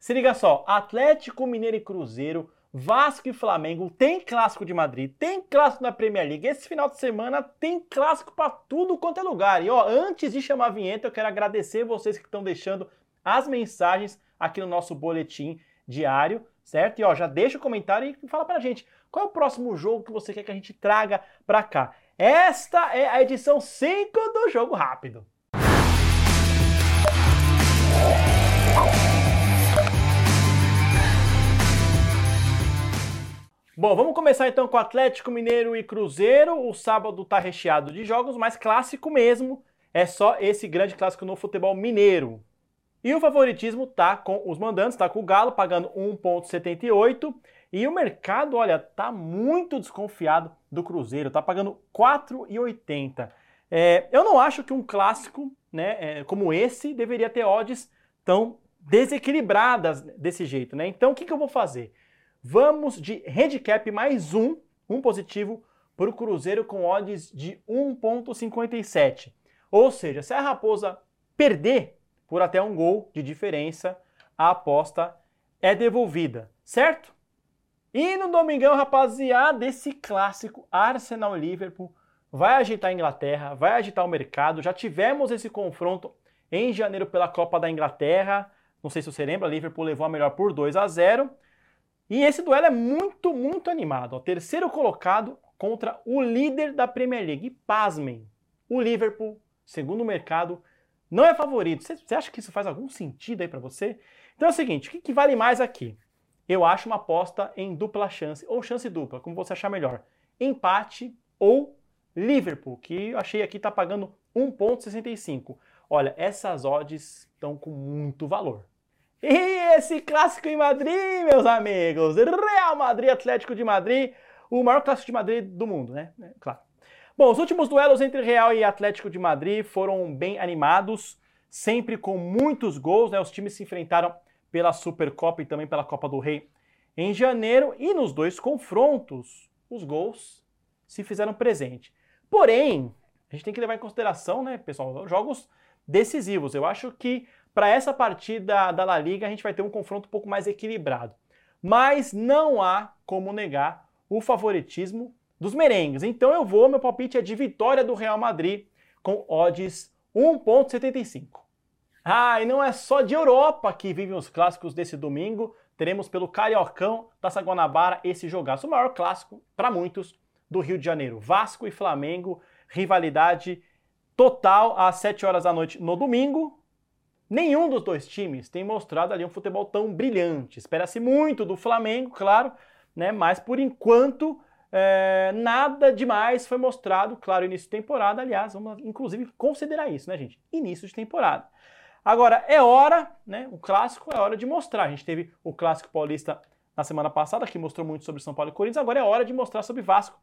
Se liga só, Atlético Mineiro e Cruzeiro, Vasco e Flamengo, tem clássico de Madrid, tem clássico na Premier League. Esse final de semana tem clássico para tudo quanto é lugar. E ó, antes de chamar a vinheta, eu quero agradecer vocês que estão deixando as mensagens aqui no nosso boletim diário, certo? E ó, já deixa o comentário e fala pra gente qual é o próximo jogo que você quer que a gente traga pra cá. Esta é a edição 5 do Jogo Rápido. Bom, vamos começar então com Atlético Mineiro e Cruzeiro. O sábado tá recheado de jogos, mas clássico mesmo. É só esse grande clássico no futebol mineiro. E o favoritismo tá com os mandantes, tá com o Galo pagando 1.78 e o mercado, olha, tá muito desconfiado do Cruzeiro, tá pagando 4,80. É, eu não acho que um clássico, né, é, como esse deveria ter odds tão desequilibradas desse jeito, né? Então o que, que eu vou fazer? Vamos de handicap mais um, um positivo, para o Cruzeiro com odds de 1,57. Ou seja, se a Raposa perder por até um gol de diferença, a aposta é devolvida, certo? E no domingão, rapaziada, esse clássico Arsenal-Liverpool vai agitar a Inglaterra, vai agitar o mercado. Já tivemos esse confronto em janeiro pela Copa da Inglaterra. Não sei se você lembra, Liverpool levou a melhor por 2 a 0. E esse duelo é muito, muito animado. O terceiro colocado contra o líder da Premier League. E pasmem, o Liverpool, segundo o mercado, não é favorito. Você acha que isso faz algum sentido aí para você? Então é o seguinte, o que, que vale mais aqui? Eu acho uma aposta em dupla chance, ou chance dupla, como você achar melhor. Empate ou Liverpool, que eu achei aqui está pagando 1,65. Olha, essas odds estão com muito valor. E esse clássico em Madrid, meus amigos, Real Madrid, Atlético de Madrid, o maior clássico de Madrid do mundo, né? É, claro. Bom, os últimos duelos entre Real e Atlético de Madrid foram bem animados, sempre com muitos gols, né? Os times se enfrentaram pela Supercopa e também pela Copa do Rei em janeiro e nos dois confrontos os gols se fizeram presente. Porém, a gente tem que levar em consideração, né, pessoal, jogos decisivos. Eu acho que para essa partida da La Liga, a gente vai ter um confronto um pouco mais equilibrado. Mas não há como negar o favoritismo dos merengues. Então eu vou, meu palpite é de vitória do Real Madrid com odds 1.75. Ah, e não é só de Europa que vivem os clássicos desse domingo. Teremos pelo Cariocão da Saguanabara esse jogaço, o maior clássico para muitos do Rio de Janeiro. Vasco e Flamengo, rivalidade total às 7 horas da noite no domingo. Nenhum dos dois times tem mostrado ali um futebol tão brilhante. Espera-se muito do Flamengo, claro, né? Mas por enquanto é, nada demais foi mostrado, claro, início de temporada. Aliás, vamos inclusive considerar isso, né, gente? Início de temporada. Agora é hora, né? O clássico é hora de mostrar. A gente teve o clássico paulista na semana passada, que mostrou muito sobre São Paulo e Corinthians. Agora é hora de mostrar sobre Vasco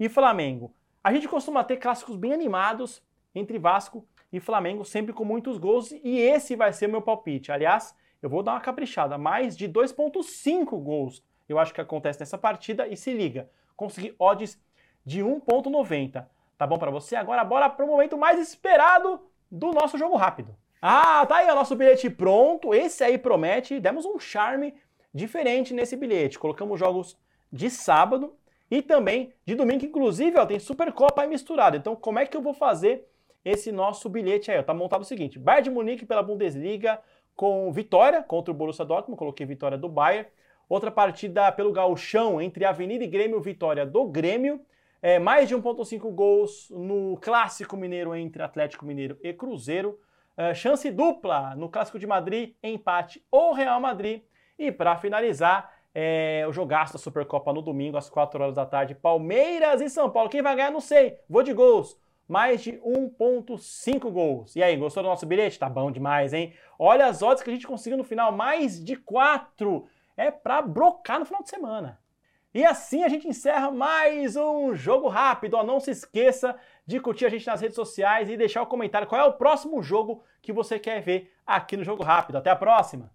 e Flamengo. A gente costuma ter clássicos bem animados entre Vasco e Flamengo, sempre com muitos gols, e esse vai ser meu palpite. Aliás, eu vou dar uma caprichada, mais de 2.5 gols eu acho que acontece nessa partida, e se liga, consegui odds de 1.90. Tá bom para você? Agora bora para o momento mais esperado do nosso jogo rápido. Ah, tá aí o nosso bilhete pronto, esse aí promete, demos um charme diferente nesse bilhete. Colocamos jogos de sábado e também de domingo, inclusive, ó, tem Supercopa aí misturado. Então, como é que eu vou fazer esse nosso bilhete aí. Está montado o seguinte: Bayern de Munique pela Bundesliga com vitória contra o Borussia Dortmund, coloquei vitória do Bayern. Outra partida pelo gauchão entre Avenida e Grêmio, vitória do Grêmio. É, mais de 1.5 gols no Clássico Mineiro entre Atlético Mineiro e Cruzeiro. É, chance dupla no Clássico de Madrid, empate ou Real Madrid. E para finalizar, é, o jogaço da Supercopa no domingo, às 4 horas da tarde. Palmeiras e São Paulo. Quem vai ganhar, não sei. Vou de gols mais de 1.5 gols. E aí, gostou do nosso bilhete? Tá bom demais, hein? Olha as odds que a gente conseguiu no final, mais de 4. É para brocar no final de semana. E assim a gente encerra mais um jogo rápido. Ó, não se esqueça de curtir a gente nas redes sociais e deixar o comentário qual é o próximo jogo que você quer ver aqui no Jogo Rápido. Até a próxima!